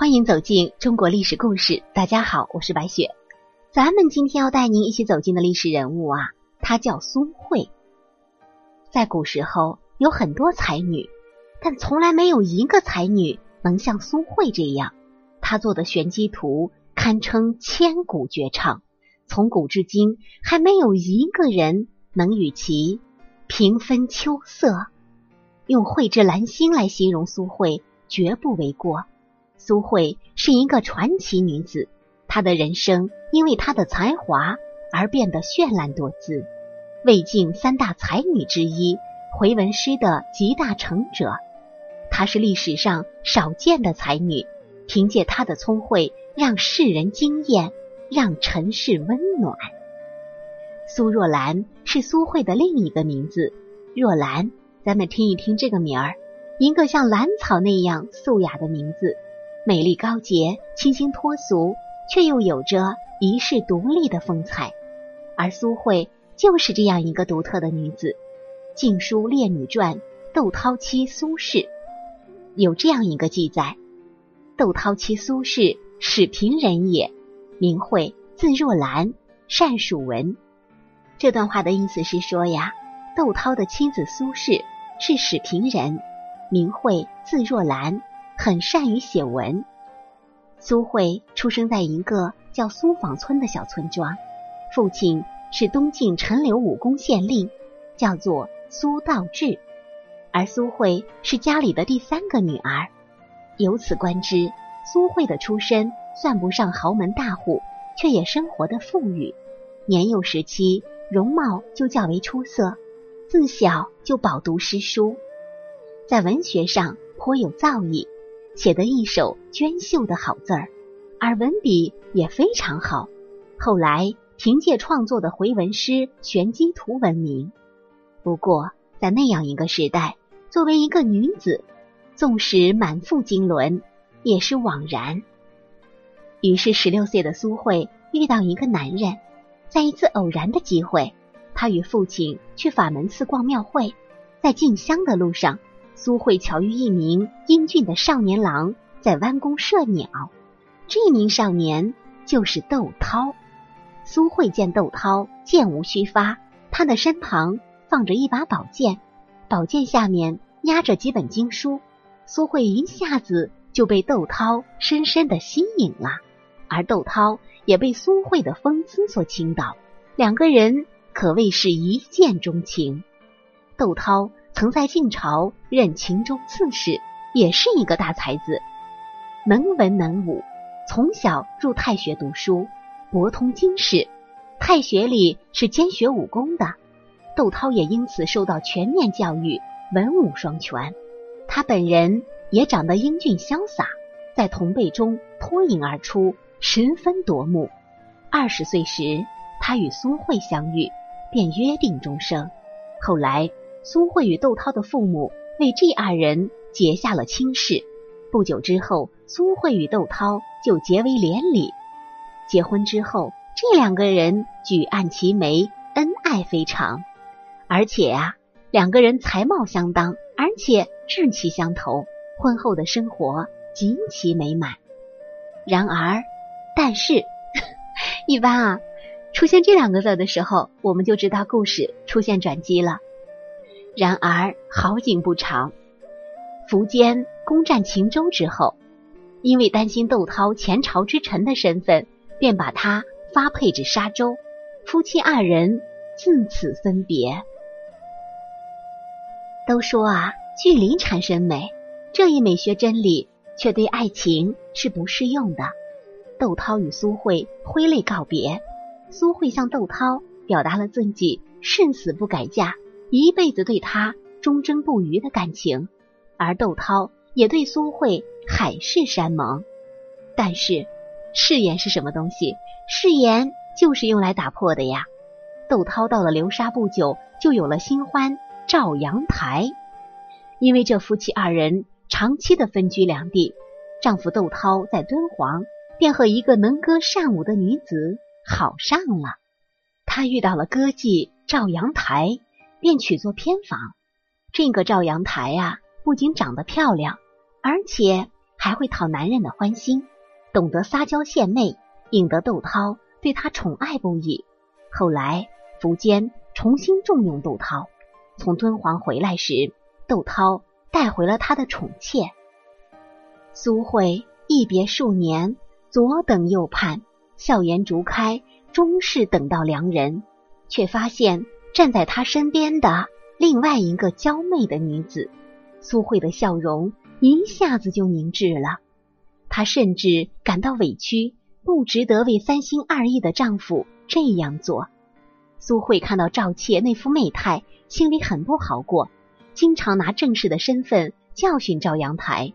欢迎走进中国历史故事。大家好，我是白雪。咱们今天要带您一起走进的历史人物啊，她叫苏慧。在古时候，有很多才女，但从来没有一个才女能像苏慧这样。她做的玄机图堪称千古绝唱，从古至今还没有一个人能与其平分秋色。用蕙质兰心来形容苏慧，绝不为过。苏慧是一个传奇女子，她的人生因为她的才华而变得绚烂多姿。魏晋三大才女之一，回文诗的集大成者，她是历史上少见的才女。凭借她的聪慧，让世人惊艳，让尘世温暖。苏若兰是苏慧的另一个名字。若兰，咱们听一听这个名儿，一个像兰草那样素雅的名字。美丽高洁、清新脱俗，却又有着一世独立的风采。而苏慧就是这样一个独特的女子。《晋书·列女传》窦涛妻苏氏有这样一个记载：窦涛妻苏氏，始平人也，名讳，字若兰，善属文。这段话的意思是说呀，窦涛的妻子苏氏是始平人，名讳，字若兰。很善于写文。苏慧出生在一个叫苏坊村的小村庄，父亲是东晋陈留武功县令，叫做苏道志，而苏慧是家里的第三个女儿。由此观之，苏慧的出身算不上豪门大户，却也生活的富裕。年幼时期，容貌就较为出色，自小就饱读诗书，在文学上颇有造诣。写得一手娟秀的好字儿，而文笔也非常好。后来凭借创作的回文诗《玄机图》闻名。不过在那样一个时代，作为一个女子，纵使满腹经纶，也是枉然。于是，十六岁的苏慧遇到一个男人，在一次偶然的机会，她与父亲去法门寺逛庙会，在进香的路上。苏慧巧遇一名英俊的少年郎在弯弓射鸟，这名少年就是窦涛。苏慧见窦涛箭无虚发，他的身旁放着一把宝剑，宝剑下面压着几本经书。苏慧一下子就被窦涛深深的吸引了，而窦涛也被苏慧的风姿所倾倒，两个人可谓是一见钟情。窦涛。曾在晋朝任秦州刺史，也是一个大才子，能文能武，从小入太学读书，博通经史。太学里是兼学武功的，窦涛也因此受到全面教育，文武双全。他本人也长得英俊潇洒，在同辈中脱颖而出，十分夺目。二十岁时，他与苏慧相遇，便约定终生。后来。苏慧与窦涛的父母为这二人结下了亲事。不久之后，苏慧与窦涛就结为连理。结婚之后，这两个人举案齐眉，恩爱非常。而且啊，两个人才貌相当，而且志气相投，婚后的生活极其美满。然而，但是，一般啊，出现这两个字的时候，我们就知道故事出现转机了。然而好景不长，苻坚攻占秦州之后，因为担心窦涛前朝之臣的身份，便把他发配至沙州，夫妻二人自此分别。都说啊，距离产生美，这一美学真理却对爱情是不适用的。窦涛与苏慧挥泪告别，苏慧向窦涛表达了自己誓死不改嫁。一辈子对他忠贞不渝的感情，而窦涛也对苏慧海誓山盟。但是誓言是什么东西？誓言就是用来打破的呀。窦涛到了流沙不久，就有了新欢赵阳台。因为这夫妻二人长期的分居两地，丈夫窦涛在敦煌便和一个能歌善舞的女子好上了。他遇到了歌妓赵阳台。便娶做偏房。这个赵阳台呀，不仅长得漂亮，而且还会讨男人的欢心，懂得撒娇献媚，引得窦涛对她宠爱不已。后来苻坚重新重用窦涛，从敦煌回来时，窦涛带回了他的宠妾。苏慧一别数年，左等右盼，笑颜逐开，终是等到良人，却发现站在他身边的另外一个娇媚的女子。苏慧的笑容一下子就凝滞了，她甚至感到委屈，不值得为三心二意的丈夫这样做。苏慧看到赵妾那副媚态，心里很不好过，经常拿正式的身份教训赵阳台。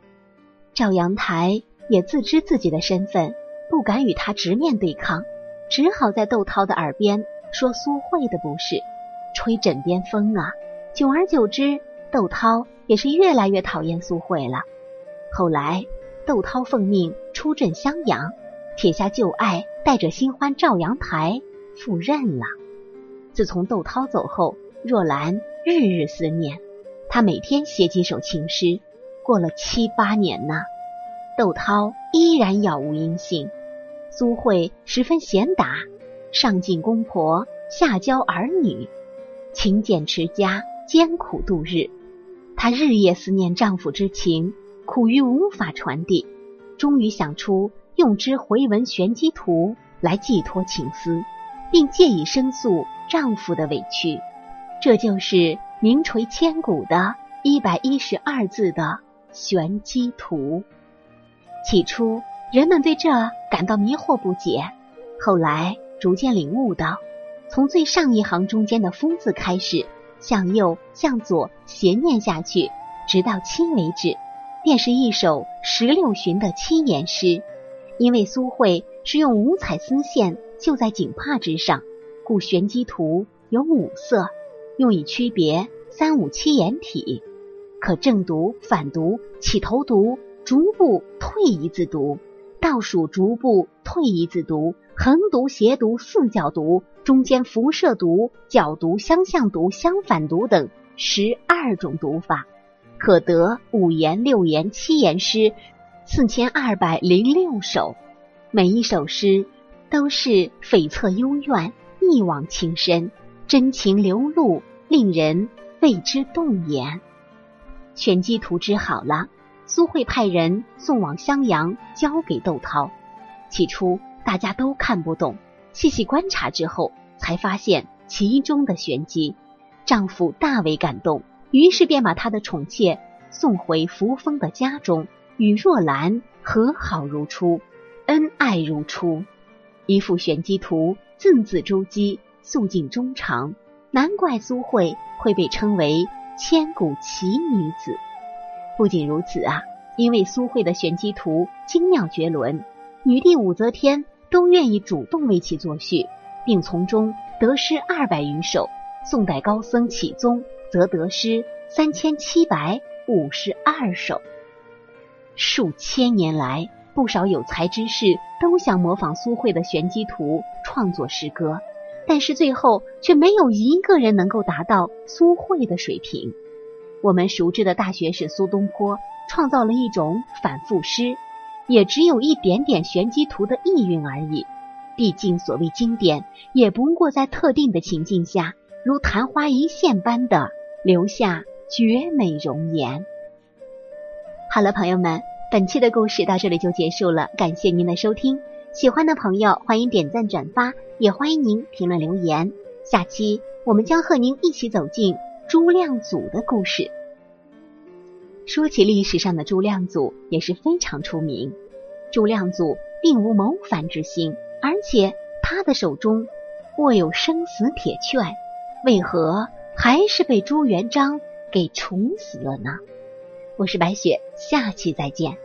赵阳台也自知自己的身份，不敢与他直面对抗，只好在窦涛的耳边说苏慧的不是，吹枕边风啊。久而久之，窦涛也是越来越讨厌苏慧了。后来，窦涛奉命出镇襄阳，撇下旧爱，带着新欢赵阳台赴任了。自从窦涛走后，若兰日日思念他，每天写几首情诗。过了七八年呢，窦涛依然杳无音信。苏慧十分贤达，上进公婆，下教儿女，勤俭持家，艰苦度日。她日夜思念丈夫之情，苦于无法传递，终于想出用之回文玄机图来寄托情思，并借以申诉丈夫的委屈。这就是名垂千古的一百一十二字的玄机图。起初，人们对这感到迷惑不解，后来逐渐领悟到，从最上一行中间的“风”字开始。向右、向左斜念下去，直到七为止，便是一首十六旬的七言诗。因为苏慧是用五彩丝线绣在锦帕之上，故玄机图有五色，用以区别三五七言体。可正读、反读、起头读、逐步退一字读、倒数逐步退一字读。横读、斜读、四角读、中间辐射读、角读、相向读、相反读等十二种读法，可得五言、六言、七言诗四千二百零六首。每一首诗都是悱恻幽怨、一往情深、真情流露，令人为之动言。玄机图织好了，苏慧派人送往襄阳，交给窦涛。起初。大家都看不懂，细细观察之后，才发现其中的玄机。丈夫大为感动，于是便把他的宠妾送回扶风的家中，与若兰和好如初，恩爱如初。一幅玄机图，字字珠玑，素尽衷肠，难怪苏慧会被称为千古奇女子。不仅如此啊，因为苏慧的玄机图精妙绝伦，女帝武则天。都愿意主动为其作序，并从中得诗二百余首。宋代高僧启宗则得诗三千七百五十二首。数千年来，不少有才之士都想模仿苏慧的玄机图创作诗歌，但是最后却没有一个人能够达到苏慧的水平。我们熟知的大学士苏东坡创造了一种反复诗。也只有一点点玄机图的意蕴而已。毕竟所谓经典，也不过在特定的情境下，如昙花一现般的留下绝美容颜。好了，朋友们，本期的故事到这里就结束了，感谢您的收听。喜欢的朋友欢迎点赞转发，也欢迎您评论留言。下期我们将和您一起走进朱亮祖的故事。说起历史上的朱亮祖也是非常出名。朱亮祖并无谋反之心，而且他的手中握有生死铁券，为何还是被朱元璋给处死了呢？我是白雪，下期再见。